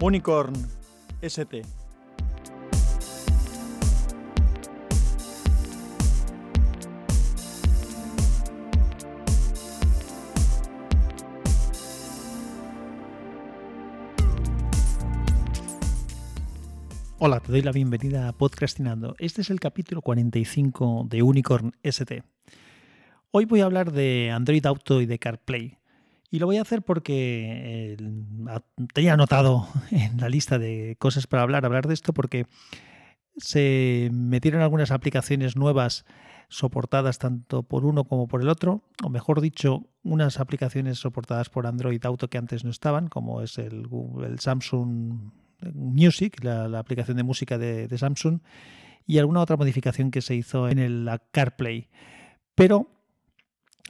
Unicorn ST. Hola, te doy la bienvenida a Podcastinando. Este es el capítulo 45 de Unicorn ST. Hoy voy a hablar de Android Auto y de CarPlay. Y lo voy a hacer porque eh, tenía anotado en la lista de cosas para hablar, hablar de esto, porque se metieron algunas aplicaciones nuevas soportadas tanto por uno como por el otro, o mejor dicho, unas aplicaciones soportadas por Android Auto que antes no estaban, como es el, Samsung Music, la, aplicación de música de, Samsung, y alguna otra modificación que se hizo en el CarPlay. Pero,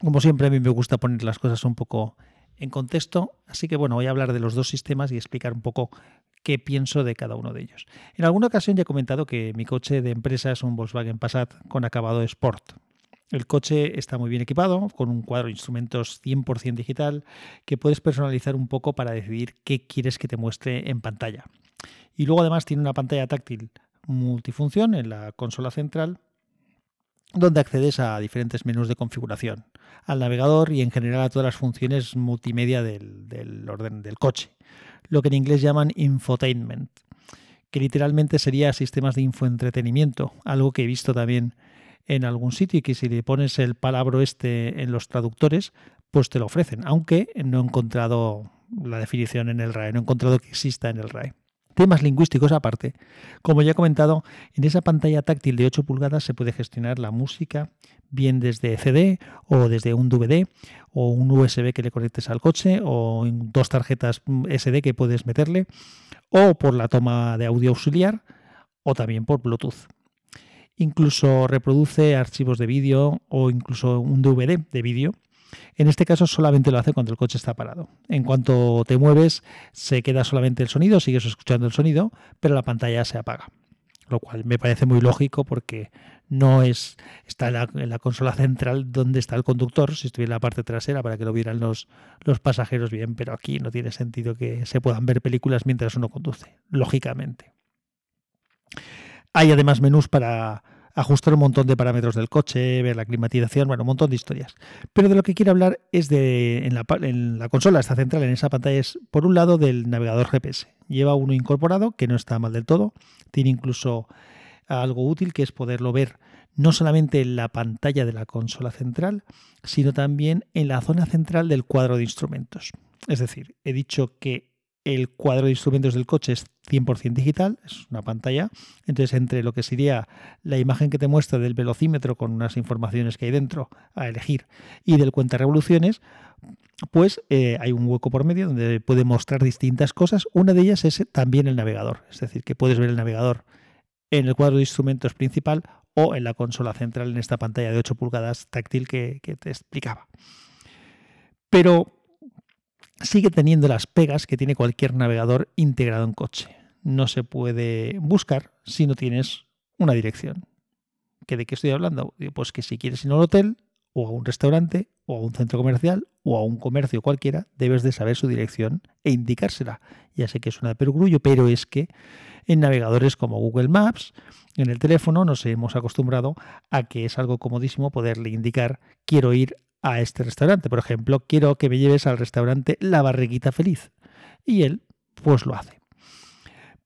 como siempre, a mí me gusta poner las cosas un poco en contexto, así que bueno, voy a hablar de los dos sistemas y explicar un poco qué pienso de cada uno de ellos. En alguna ocasión ya he comentado que mi coche de empresa es un Volkswagen Passat con acabado Sport. El coche está muy bien equipado, con un cuadro de instrumentos 100% digital que puedes personalizar un poco para decidir qué quieres que te muestre en pantalla. Y luego además tiene una pantalla táctil multifunción en la consola central donde accedes a diferentes menús de configuración, al navegador y en general a todas las funciones multimedia del, orden del coche, lo que en inglés llaman infotainment, que literalmente sería sistemas de infoentretenimiento, algo que he visto también en algún sitio y que si le pones el palabra este en los traductores, pues te lo ofrecen, aunque no he encontrado la definición en el RAE, no he encontrado que exista en el RAE. Temas lingüísticos aparte, como ya he comentado, en esa pantalla táctil de 8 pulgadas se puede gestionar la música bien desde CD o desde un DVD o un USB que le conectes al coche o dos tarjetas SD que puedes meterle o por la toma de audio auxiliar o también por Bluetooth. Incluso reproduce archivos de vídeo o incluso un DVD de vídeo. En este caso solamente lo hace cuando el coche está parado. En cuanto te mueves se queda solamente el sonido, sigues escuchando el sonido, pero la pantalla se apaga. Lo cual me parece muy lógico porque no es está en la, consola central donde está el conductor, si estuviera en la parte trasera para que lo vieran los, los pasajeros bien, pero aquí no tiene sentido que se puedan ver películas mientras uno conduce, lógicamente. Hay además menús para ajustar un montón de parámetros del coche, ver la climatización, bueno, un montón de historias. Pero de lo que quiero hablar es de, en la, la consola, esta central, en esa pantalla, es por un lado del navegador GPS. Lleva uno incorporado, que no está mal del todo. Tiene incluso algo útil, que es poderlo ver no solamente en la pantalla de la consola central, sino también en la zona central del cuadro de instrumentos. Es decir, he dicho que el cuadro de instrumentos del coche es 100% digital, es una pantalla. Entonces, entre lo que sería la imagen que te muestra del velocímetro con unas informaciones que hay dentro a elegir y del cuenta revoluciones, pues eh, hay un hueco por medio donde puede mostrar distintas cosas. Una de ellas es también el navegador, es decir, que puedes ver el navegador en el cuadro de instrumentos principal o en la consola central en esta pantalla de 8 pulgadas táctil que, que te explicaba. Pero sigue teniendo las pegas que tiene cualquier navegador integrado en coche. No se puede buscar si no tienes una dirección. ¿Que ¿De qué estoy hablando? Pues que si quieres ir a un hotel o a un restaurante o a un centro comercial o a un comercio cualquiera, debes de saber su dirección e indicársela. Ya sé que es una de perogrullo, pero es que en navegadores como Google Maps, en el teléfono, nos hemos acostumbrado a que es algo comodísimo poderle indicar quiero ir a este restaurante. Por ejemplo, quiero que me lleves al restaurante La Barriguita Feliz. Y él, pues lo hace.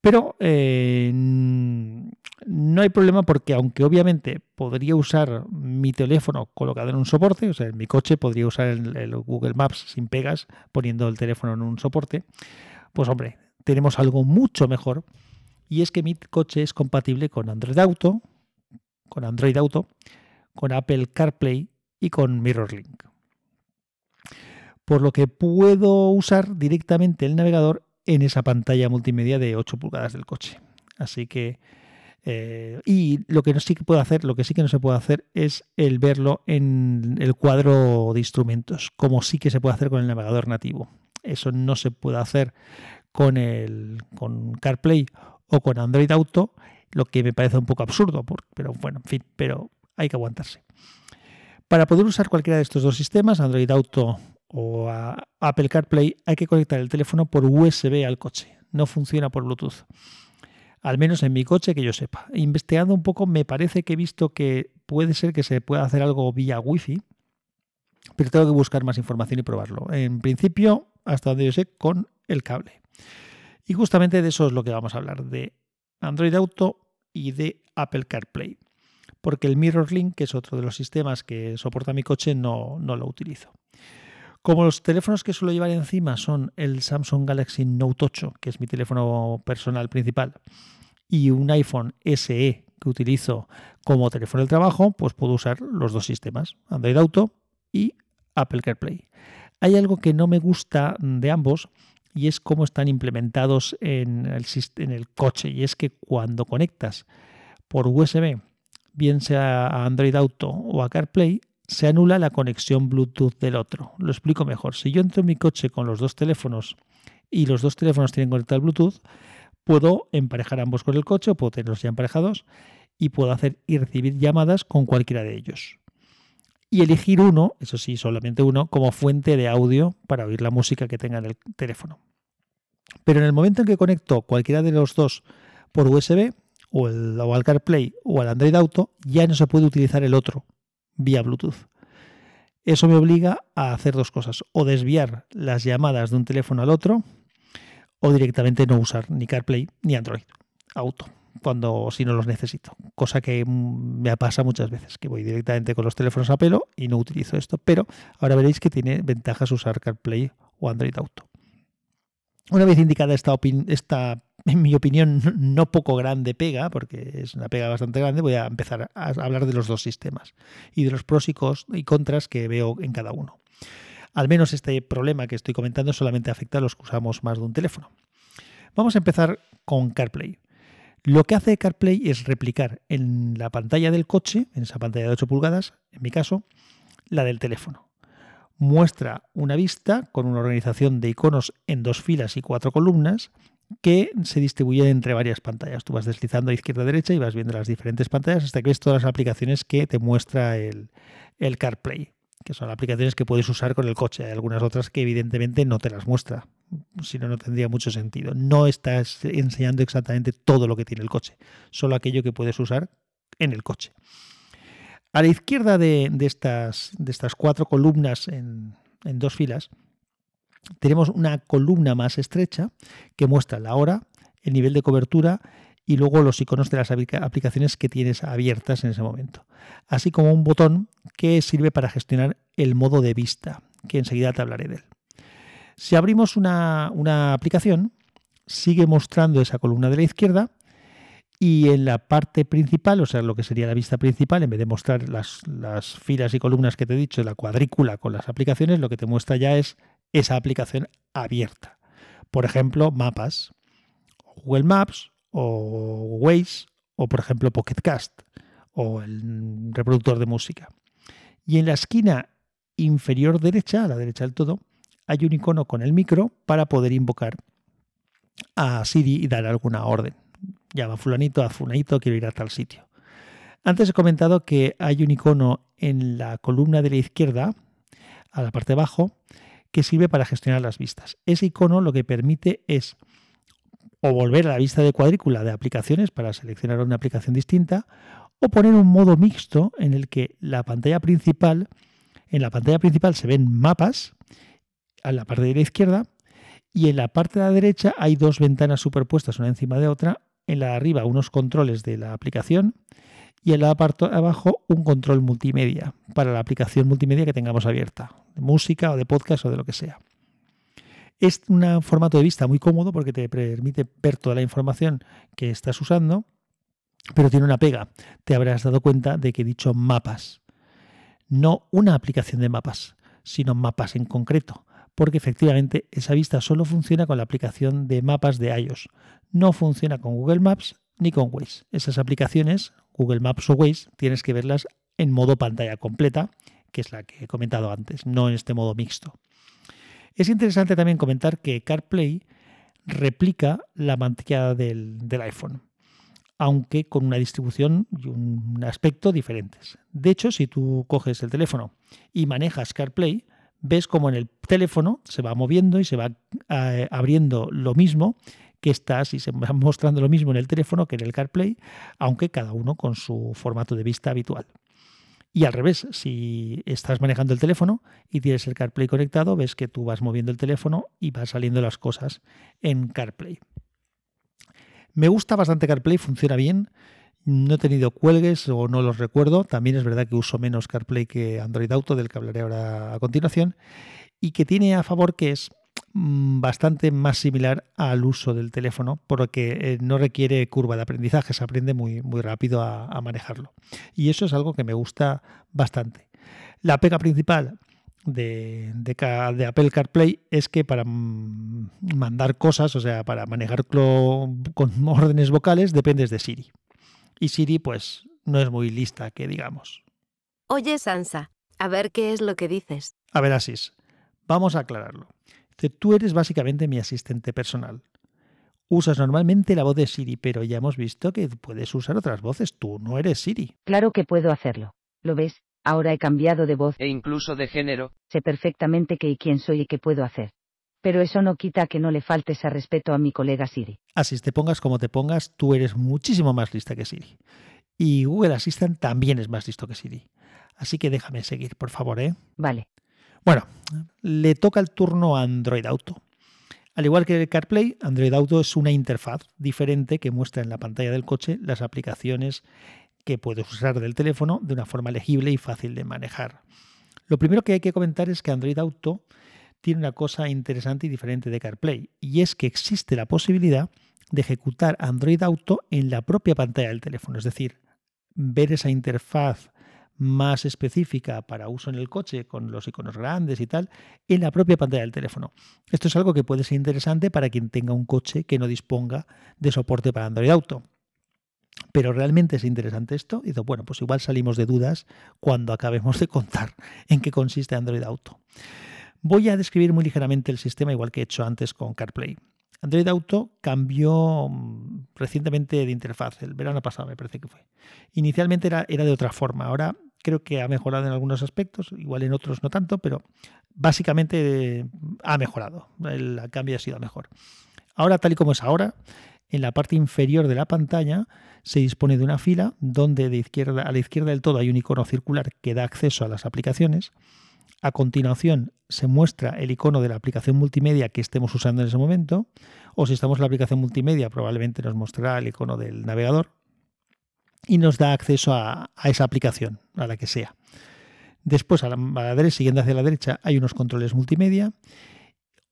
Pero eh, no hay problema porque aunque obviamente podría usar mi teléfono colocado en un soporte, o sea, en mi coche podría usar el, Google Maps sin pegas poniendo el teléfono en un soporte, pues hombre, tenemos algo mucho mejor y es que mi coche es compatible con Android Auto, con Android Auto, con Apple CarPlay y con MirrorLink. Por lo que puedo usar directamente el navegador en esa pantalla multimedia de 8 pulgadas del coche. Así que eh, y lo que no sí que puedo hacer, lo que sí que no se puede hacer es el verlo en el cuadro de instrumentos, como sí que se puede hacer con el navegador nativo. Eso no se puede hacer con el con CarPlay o con Android Auto, lo que me parece un poco absurdo, pero bueno, en fin, pero hay que aguantarse. Para poder usar cualquiera de estos dos sistemas, Android Auto o Apple CarPlay, hay que conectar el teléfono por USB al coche. no funciona por Bluetooth. Al menos en mi coche que yo sepa. Investigando un poco, me parece que he visto que puede ser que se pueda hacer algo vía Wi-Fi, pero tengo que buscar más información y probarlo. En principio, hasta donde yo sé, con el cable. Y justamente de eso es lo que vamos a hablar, de Android Auto y de Apple CarPlay. Porque el MirrorLink, que es otro de los sistemas que soporta mi coche, no, no lo utilizo. Como los teléfonos que suelo llevar encima son el Samsung Galaxy Note 8, que es mi teléfono personal principal, y un iPhone SE que utilizo como teléfono de trabajo, pues puedo usar los dos sistemas, Android Auto y Apple CarPlay. Hay algo que no me gusta de ambos y es cómo están implementados en el coche. Y es que cuando conectas por USB, bien sea a Android Auto o a CarPlay, se anula la conexión Bluetooth del otro. Lo explico mejor. Si yo entro en mi coche con los dos teléfonos y los dos teléfonos tienen conectado Bluetooth, puedo emparejar ambos con el coche o puedo tenerlos ya emparejados y puedo hacer y recibir llamadas con cualquiera de ellos. Y elegir uno, eso sí, solamente uno, como fuente de audio para oír la música que tenga en el teléfono. Pero en el momento en que conecto cualquiera de los dos por USB, o, el, al CarPlay o al Android Auto, ya no se puede utilizar el otro vía Bluetooth. Eso me obliga a hacer dos cosas, o desviar las llamadas de un teléfono al otro, o directamente no usar ni CarPlay ni Android Auto cuando si no los necesito, cosa que me pasa muchas veces, que voy directamente con los teléfonos a pelo y no utilizo esto, pero ahora veréis que tiene ventajas usar CarPlay o Android Auto. Una vez indicada esta, esta en mi opinión, no poco grande pega, porque es una pega bastante grande, voy a empezar a hablar de los dos sistemas y de los pros y, contras que veo en cada uno. Al menos este problema que estoy comentando solamente afecta a los que usamos más de un teléfono. Vamos a empezar con CarPlay. Lo que hace CarPlay es replicar en la pantalla del coche, en esa pantalla de 8 pulgadas, en mi caso, la del teléfono. Muestra una vista con una organización de iconos en dos filas y cuatro columnas que se distribuye entre varias pantallas. Tú vas deslizando a izquierda a derecha y vas viendo las diferentes pantallas hasta que ves todas las aplicaciones que te muestra el, CarPlay, que son aplicaciones que puedes usar con el coche. Hay algunas otras que evidentemente no te las muestra, si no, no tendría mucho sentido. No estás enseñando exactamente todo lo que tiene el coche, solo aquello que puedes usar en el coche. A la izquierda de, estas, de estas, cuatro columnas en, en dos filas, tenemos una columna más estrecha que muestra la hora, el nivel de cobertura y luego los iconos de las aplicaciones que tienes abiertas en ese momento. Así como un botón que sirve para gestionar el modo de vista, que enseguida te hablaré de él. Si abrimos una, aplicación, sigue mostrando esa columna de la izquierda y en la parte principal, o sea, lo que sería la vista principal, en vez de mostrar las, las, filas y columnas que te he dicho, la cuadrícula con las aplicaciones, lo que te muestra ya es esa aplicación abierta. Por ejemplo, mapas, Google Maps o Waze o por ejemplo Pocket Cast o el reproductor de música. Y en la esquina inferior derecha, a la derecha del todo, hay un icono con el micro para poder invocar a Siri y dar alguna orden. Llama fulanito a fulanito, quiero ir a tal sitio. Antes he comentado que hay un icono en la columna de la izquierda, a la parte de abajo, que sirve para gestionar las vistas. Ese icono lo que permite es o volver a la vista de cuadrícula de aplicaciones para seleccionar una aplicación distinta o poner un modo mixto en el que la pantalla principal, en la pantalla principal se ven mapas a la parte de la izquierda y en la parte de la derecha hay dos ventanas superpuestas una encima de otra, en la de arriba unos controles de la aplicación y en la parte de abajo un control multimedia para la aplicación multimedia que tengamos abierta, de música o de podcast o de lo que sea. Es un formato de vista muy cómodo porque te permite ver toda la información que estás usando, pero tiene una pega. Te habrás dado cuenta de que he dicho mapas. No una aplicación de mapas, sino mapas en concreto, porque efectivamente esa vista solo funciona con la aplicación de mapas de iOS. No funciona con Google Maps ni con Waze. Esas aplicaciones Google Maps o Waze, tienes que verlas en modo pantalla completa, que es la que he comentado antes, no en este modo mixto. Es interesante también comentar que CarPlay replica la pantalla del, iPhone, aunque con una distribución y un aspecto diferentes. De hecho, si tú coges el teléfono y manejas CarPlay, ves como en el teléfono se va moviendo y se va eh, abriendo lo mismo que estás y se va mostrando lo mismo en el teléfono que en el CarPlay, aunque cada uno con su formato de vista habitual. Y al revés, si estás manejando el teléfono y tienes el CarPlay conectado, ves que tú vas moviendo el teléfono y van saliendo las cosas en CarPlay. Me gusta bastante CarPlay, funciona bien. No he tenido cuelgues o no los recuerdo. También es verdad que uso menos CarPlay que Android Auto, del que hablaré ahora a continuación. Y que tiene a favor que es bastante más similar al uso del teléfono, porque eh, no requiere curva de aprendizaje, se aprende muy, muy rápido a, a manejarlo. Y eso es algo que me gusta bastante. La pega principal, de, de, Apple CarPlay es que para mandar cosas, o sea, para manejarlo con órdenes vocales, dependes de Siri. Y Siri, pues, no es muy lista, que digamos. Oye, Sansa, a ver qué es lo que dices. A ver, Asís, vamos a aclararlo. Tú eres básicamente mi asistente personal. Usas normalmente la voz de Siri, pero ya hemos visto que puedes usar otras voces. Tú no eres Siri. Claro que puedo hacerlo. ¿Lo ves? Ahora he cambiado de voz. E incluso de género. Sé perfectamente qué y quién soy y qué puedo hacer. Pero eso no quita que no le faltes a respeto a mi colega Siri. Así te pongas como te pongas, tú eres muchísimo más lista que Siri. Y Google Assistant también es más listo que Siri. Así que déjame seguir, por favor, ¿eh? Vale. Bueno, le toca el turno a Android Auto. Al igual que el CarPlay, Android Auto es una interfaz diferente que muestra en la pantalla del coche las aplicaciones que puedes usar del teléfono de una forma legible y fácil de manejar. Lo primero que hay que comentar es que Android Auto tiene una cosa interesante y diferente de CarPlay, y es que existe la posibilidad de ejecutar Android Auto en la propia pantalla del teléfono, es decir, ver esa interfaz más específica para uso en el coche con los iconos grandes y tal en la propia pantalla del teléfono. Esto es algo que puede ser interesante para quien tenga un coche que no disponga de soporte para Android Auto. Pero realmente es interesante esto. Y digo, bueno, pues igual salimos de dudas cuando acabemos de contar en qué consiste Android Auto. Voy a describir muy ligeramente el sistema, igual que he hecho antes con CarPlay. Android Auto cambió mm, recientemente de interfaz, el verano pasado me parece que fue. Inicialmente era, era de otra forma, ahora creo que ha mejorado en algunos aspectos, igual en otros no tanto, pero básicamente eh, ha mejorado, el cambio ha sido mejor. Ahora, tal y como es ahora, en la parte inferior de la pantalla se dispone de una fila donde de izquierda, a la izquierda del todo hay un icono circular que da acceso a las aplicaciones. A continuación se muestra el icono de la aplicación multimedia que estemos usando en ese momento, o si estamos en la aplicación multimedia probablemente nos mostrará el icono del navegador y nos da acceso a, esa aplicación, a la que sea. Después, a la, derecha, siguiendo hacia la derecha, hay unos controles multimedia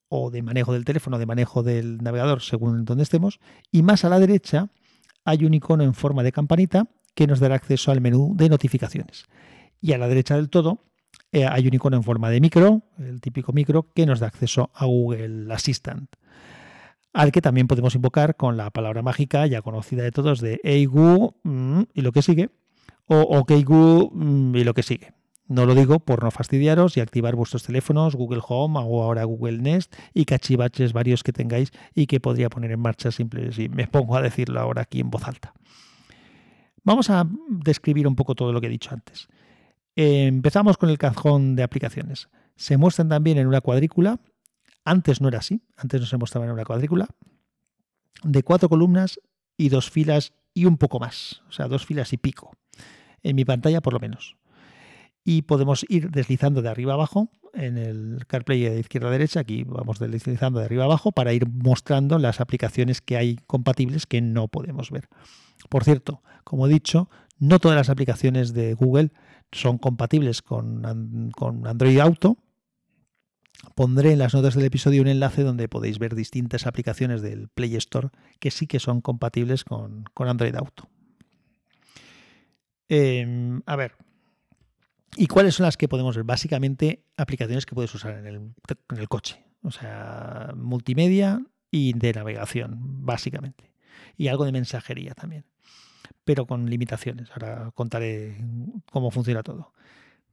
o de manejo del teléfono, de manejo del navegador, según donde estemos. Y más a la derecha hay un icono en forma de campanita que nos dará acceso al menú de notificaciones. Y a la derecha del todo eh, hay un icono en forma de micro, el típico micro, que nos da acceso a Google Assistant, al que también podemos invocar con la palabra mágica ya conocida de todos de Google mm, y lo que sigue, o OK Google mm, y lo que sigue. No lo digo por no fastidiaros y activar vuestros teléfonos, Google Home o ahora Google Nest y cachivaches varios que tengáis y que podría poner en marcha simple si me pongo a decirlo ahora aquí en voz alta. Vamos a describir un poco todo lo que he dicho antes. empezamos con el cajón de aplicaciones. Se muestran también en una cuadrícula. Antes no era así, antes no se mostraba en una cuadrícula. De cuatro columnas y dos filas y un poco más. O sea, dos filas y pico. En mi pantalla por lo menos y podemos ir deslizando de arriba abajo en el CarPlay de izquierda a derecha, aquí vamos deslizando de arriba abajo para ir mostrando las aplicaciones que hay compatibles que no podemos ver. Por cierto, como he dicho, no todas las aplicaciones de Google son compatibles con, con Android Auto. Pondré en las notas del episodio un enlace donde podéis ver distintas aplicaciones del Play Store que sí que son compatibles con, con Android Auto. Em, a ver, ¿Y cuáles son las que podemos ver? Básicamente aplicaciones que puedes usar en el, coche. O sea, multimedia y de navegación, básicamente. Y algo de mensajería también. Pero con limitaciones. Ahora contaré cómo funciona todo.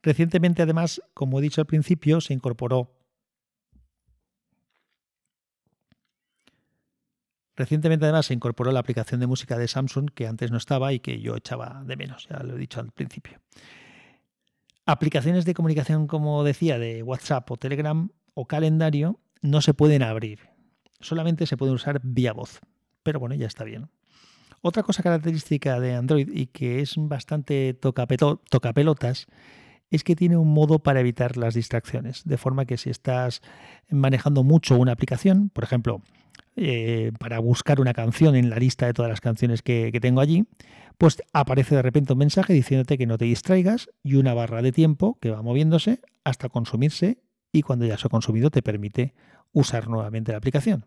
Recientemente, además, como he dicho al principio, se incorporó. Recientemente, además, se incorporó la aplicación de música de Samsung que antes no estaba y que yo echaba de menos, ya lo he dicho al principio. Aplicaciones de comunicación, como decía, de WhatsApp o Telegram o calendario no se pueden abrir. Solamente se puede usar vía voz. Pero bueno, ya está bien. Otra cosa característica de Android y que es bastante tocapelotas es que tiene un modo para evitar las distracciones. De forma que si estás manejando mucho una aplicación, por ejemplo, eh, para buscar una canción en la lista de todas las canciones que, tengo allí, pues aparece de repente un mensaje diciéndote que no te distraigas y una barra de tiempo que va moviéndose hasta consumirse y cuando ya se ha consumido te permite usar nuevamente la aplicación.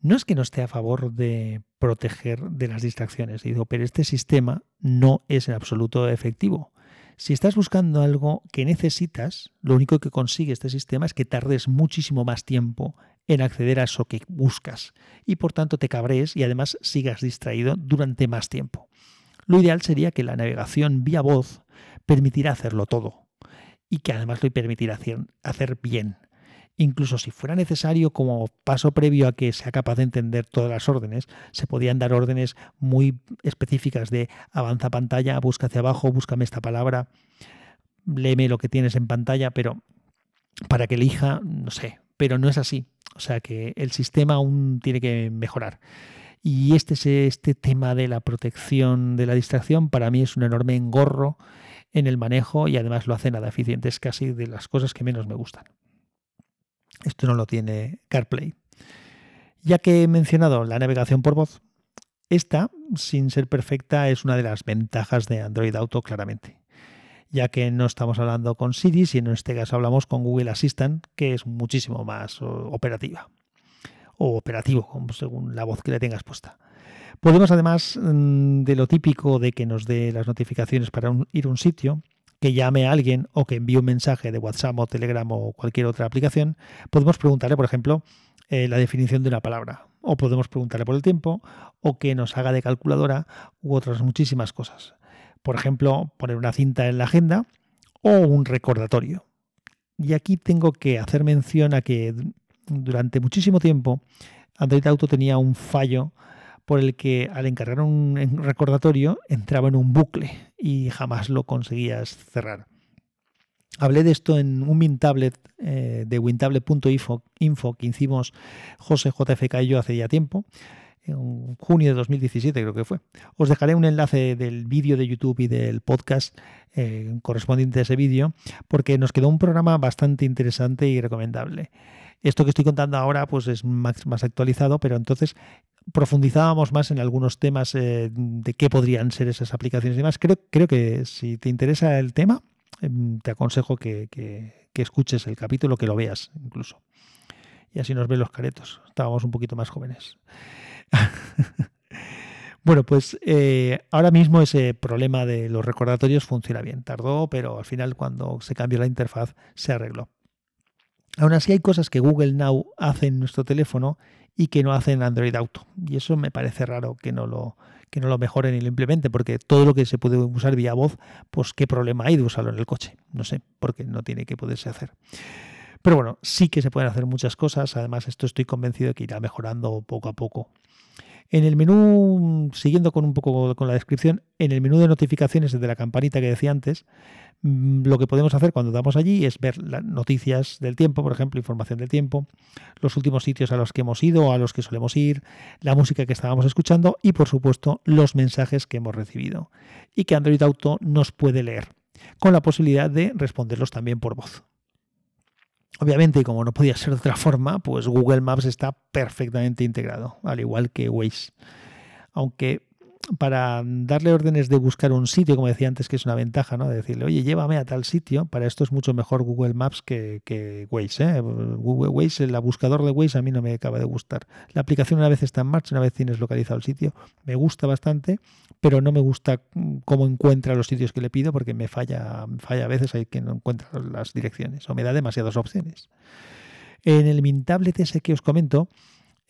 No es que no esté a favor de proteger de las distracciones, digo, pero este sistema no es en absoluto efectivo. Si estás buscando algo que necesitas, lo único que consigue este sistema es que tardes muchísimo más tiempo en acceder a eso que buscas y por tanto te cabrees y además sigas distraído durante más tiempo. Lo ideal sería que la navegación vía voz permitirá hacerlo todo y que además lo permitirá hacer bien, Incluso si fuera necesario, como paso previo a que sea capaz de entender todas las órdenes, se podían dar órdenes muy específicas de avanza pantalla, busca hacia abajo, búscame esta palabra, léeme lo que tienes en pantalla, pero para que elija, no sé, pero no es así. O sea que el sistema aún tiene que mejorar. Y este, este tema de la protección de la distracción para mí es un enorme engorro en el manejo y además lo hace nada eficiente. Es casi de las cosas que menos me gustan. Esto no lo tiene CarPlay. Ya que he mencionado la navegación por voz, esta, sin ser perfecta, es una de las ventajas de Android Auto claramente, ya que no estamos hablando con Siri, sino en este caso hablamos con Google Assistant, que es muchísimo más operativa, o operativo, según la voz que le tengas puesta. Podemos además mm, de lo típico de que nos dé las notificaciones para ir a un sitio, que llame a alguien o que envíe un mensaje de WhatsApp o Telegram o cualquier otra aplicación, podemos preguntarle, por ejemplo, eh, la definición de una palabra. O podemos preguntarle por el tiempo, o que nos haga de calculadora, u otras muchísimas cosas. Por ejemplo, poner una cinta en la agenda o un recordatorio. Y aquí tengo que hacer mención a que durante muchísimo tiempo Android Auto tenía un fallo por el que al encargar un recordatorio entraba en un bucle y jamás lo conseguías cerrar. Hablé de esto en un WinTablet eh, de wintablet.info info que hicimos José JFK y yo hace ya tiempo, en junio de 2017 creo que fue. Os dejaré un enlace del vídeo de YouTube y del podcast eh, correspondiente a ese vídeo, porque nos quedó un programa bastante interesante y recomendable. Esto que estoy contando ahora pues es más, actualizado, pero entonces profundizábamos más en algunos temas eh, de qué podrían ser esas aplicaciones y demás. Creo, creo que si te interesa el tema, em, te aconsejo que, escuches el capítulo, que lo veas incluso. Y así nos ven los caretos. Estábamos un poquito más jóvenes. bueno, pues eh, ahora mismo ese problema de los recordatorios funciona bien. Tardó, pero al final cuando se cambió la interfaz se arregló. Aún así hay cosas que Google Now hace en nuestro teléfono y que no hacen Android Auto. Y eso me parece raro que no lo, que no lo mejoren y lo implementen, porque todo lo que se puede usar vía voz, pues qué problema hay de usarlo en el coche. No sé, porque no tiene que poderse hacer. Pero bueno, sí que se pueden hacer muchas cosas. Además, esto estoy convencido de que irá mejorando poco a poco. En el menú, siguiendo con un poco con la descripción, en el menú de notificaciones desde la campanita que decía antes, mm, lo que podemos hacer cuando damos allí es ver las noticias del tiempo, por ejemplo, información del tiempo, los últimos sitios a los que hemos ido o a los que solemos ir, la música que estábamos escuchando y, por supuesto, los mensajes que hemos recibido y que Android Auto nos puede leer, con la posibilidad de responderlos también por voz. Obviamente, y como no podía ser de otra forma, pues Google Maps está perfectamente integrado, al igual que Waze. Aunque para darle órdenes de buscar un sitio, como decía antes, que es una ventaja, ¿no? De decirle, oye, llévame a tal sitio, para esto es mucho mejor Google Maps que, que Waze. ¿eh? Google Waze, el buscador de Waze a mí no me acaba de gustar. La aplicación una vez está en marcha, una vez tienes localizado el sitio, me gusta bastante, pero no me gusta cómo encuentra los sitios que le pido porque me falla, falla a veces hay que no encuentra las direcciones o me da demasiadas opciones. En el Mintablet ese que os comento,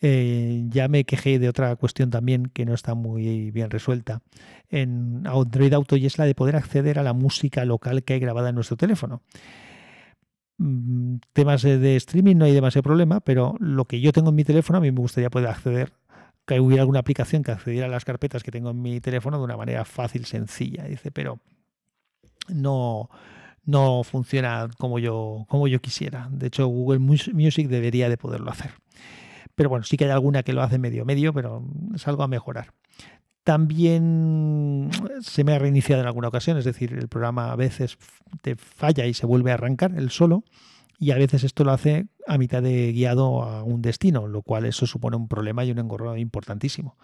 eh, ya me quejé de otra cuestión también que no está muy bien resuelta en Android Auto y es la de poder acceder a la música local que hay grabada en nuestro teléfono. Mm, temas de streaming no hay demasiado problema, pero lo que yo tengo en mi teléfono a mí me gustaría poder acceder, que hubiera alguna aplicación que accediera a las carpetas que tengo en mi teléfono de una manera fácil, sencilla. Dice, pero no, no funciona como yo, como yo quisiera. De hecho, Google Music debería de poderlo hacer. Pero bueno, sí que hay alguna que lo hace medio medio, pero es algo a mejorar. También se me ha reiniciado en alguna ocasión, es decir, el programa a veces te falla y se vuelve a arrancar el solo y a veces esto lo hace a mitad de guiado a un destino, lo cual eso supone un problema y un engorro importantísimo.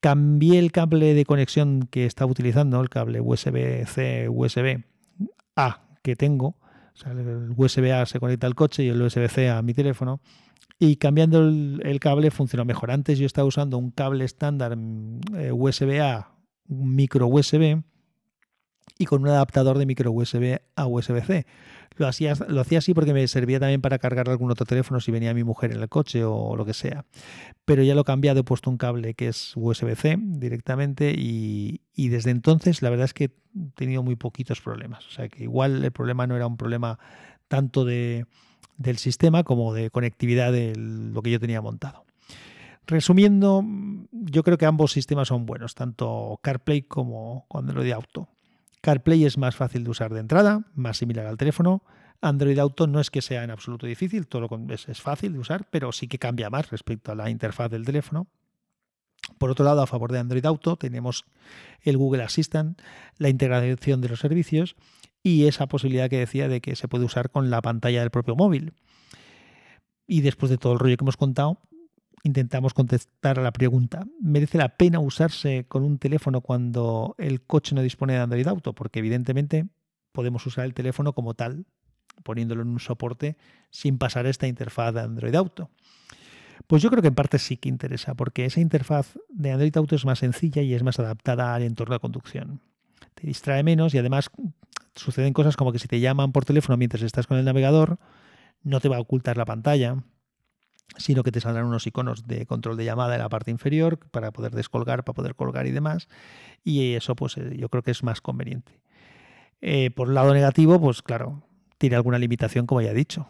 Cambié el cable de conexión que estaba utilizando, el cable USB-C, USB-A que tengo, o sea, el USB-A se conecta al coche y el USB-C a mi teléfono, y cambiando el, cable funcionó mejor. Antes yo estaba usando un cable estándar mm, eh, USB-A, micro USB, y con un adaptador de micro USB a USB-C. Lo hacía, lo hacía así porque me servía también para cargar algún otro teléfono si venía mi mujer en el coche o lo que sea. Pero ya lo he cambiado, he puesto un cable que es USB-C directamente y, desde entonces la verdad es que he tenido muy poquitos problemas. O sea que igual el problema no era un problema tanto de, del sistema como de conectividad de lo que yo tenía montado. Resumiendo, yo creo que ambos sistemas son buenos, tanto CarPlay como Android Auto. CarPlay es más fácil de usar de entrada, más similar al teléfono. Android Auto no es que sea en absoluto difícil, todo es, es fácil de usar, pero sí que cambia más respecto a la interfaz del teléfono. Por otro lado, a favor de Android Auto tenemos el Google Assistant, la integración de los servicios y esa posibilidad que decía de que se puede usar con la pantalla del propio móvil. Y después de todo el rollo que hemos contado, intentamos contestar a la pregunta, ¿merece la pena usarse con un teléfono cuando el coche no dispone de Android Auto? Porque evidentemente podemos usar el teléfono como tal, poniéndolo en un soporte sin pasar esta interfaz de Android Auto. Pues yo creo que en parte sí que interesa, porque esa interfaz de Android Auto es más sencilla y es más adaptada al entorno de conducción. Te distrae menos y además suceden cosas como que si te llaman por teléfono mientras estás con el navegador, no te va a ocultar la pantalla, sino que te saldrán unos iconos de control de llamada en la parte inferior para poder descolgar, para poder colgar y demás. Y eso, pues eh, yo creo que es más conveniente. Eh, por el lado negativo, pues claro, tiene alguna limitación, como ya he dicho.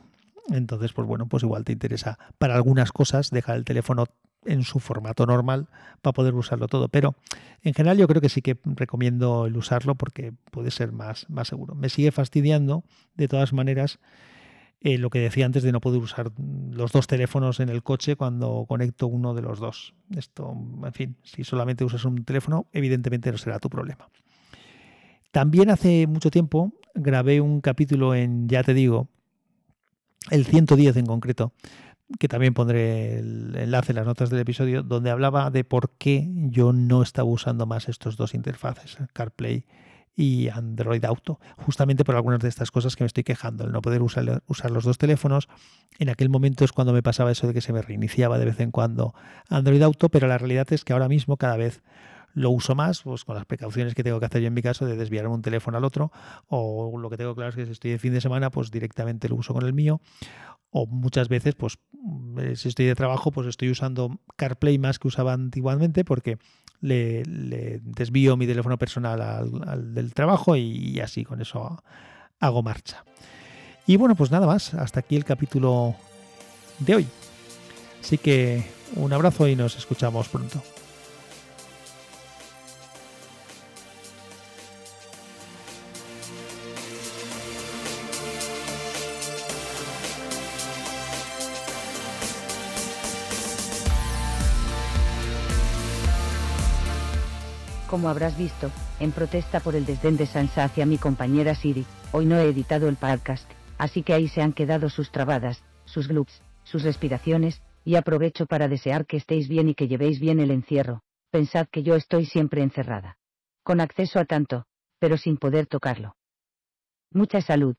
Entonces, pues bueno, pues igual te interesa para algunas cosas dejar el teléfono en su formato normal para poder usarlo todo. Pero en general yo creo que sí que recomiendo el usarlo porque puede ser más, más seguro. Me sigue fastidiando de todas maneras eh, lo que decía antes de no poder usar los dos teléfonos en el coche cuando conecto uno de los dos. Esto, en fin, si solamente usas un teléfono, evidentemente no será tu problema. También hace mucho tiempo grabé un capítulo en, ya te digo, el 110 en concreto, que también pondré el enlace en las notas del episodio, donde hablaba de por qué yo no estaba usando más estos dos interfaces, CarPlay y Android Auto, justamente por algunas de estas cosas que me estoy quejando, el no poder usar, usar, los dos teléfonos. En aquel momento es cuando me pasaba eso de que se me reiniciaba de vez en cuando Android Auto, pero la realidad es que ahora mismo cada vez lo uso más, pues con las precauciones que tengo que hacer yo en mi caso de desviarme un teléfono al otro, o lo que tengo claro es que si estoy de fin de semana, pues directamente lo uso con el mío, o muchas veces, pues eh, si estoy de trabajo, pues estoy usando CarPlay más que usaba antiguamente porque le, desvío mi teléfono personal al, del trabajo y, así con eso hago marcha. Y bueno, pues nada más, hasta aquí el capítulo de hoy. Así que un abrazo y nos escuchamos pronto. Como habrás visto, en protesta por el desdén de Sansa hacia mi compañera Siri, hoy no he editado el podcast, así que ahí se han quedado sus trabadas, sus gloops, sus respiraciones, y aprovecho para desear que estéis bien y que llevéis bien el encierro. Pensad que yo estoy siempre encerrada. Con acceso a tanto, pero sin poder tocarlo. Mucha salud,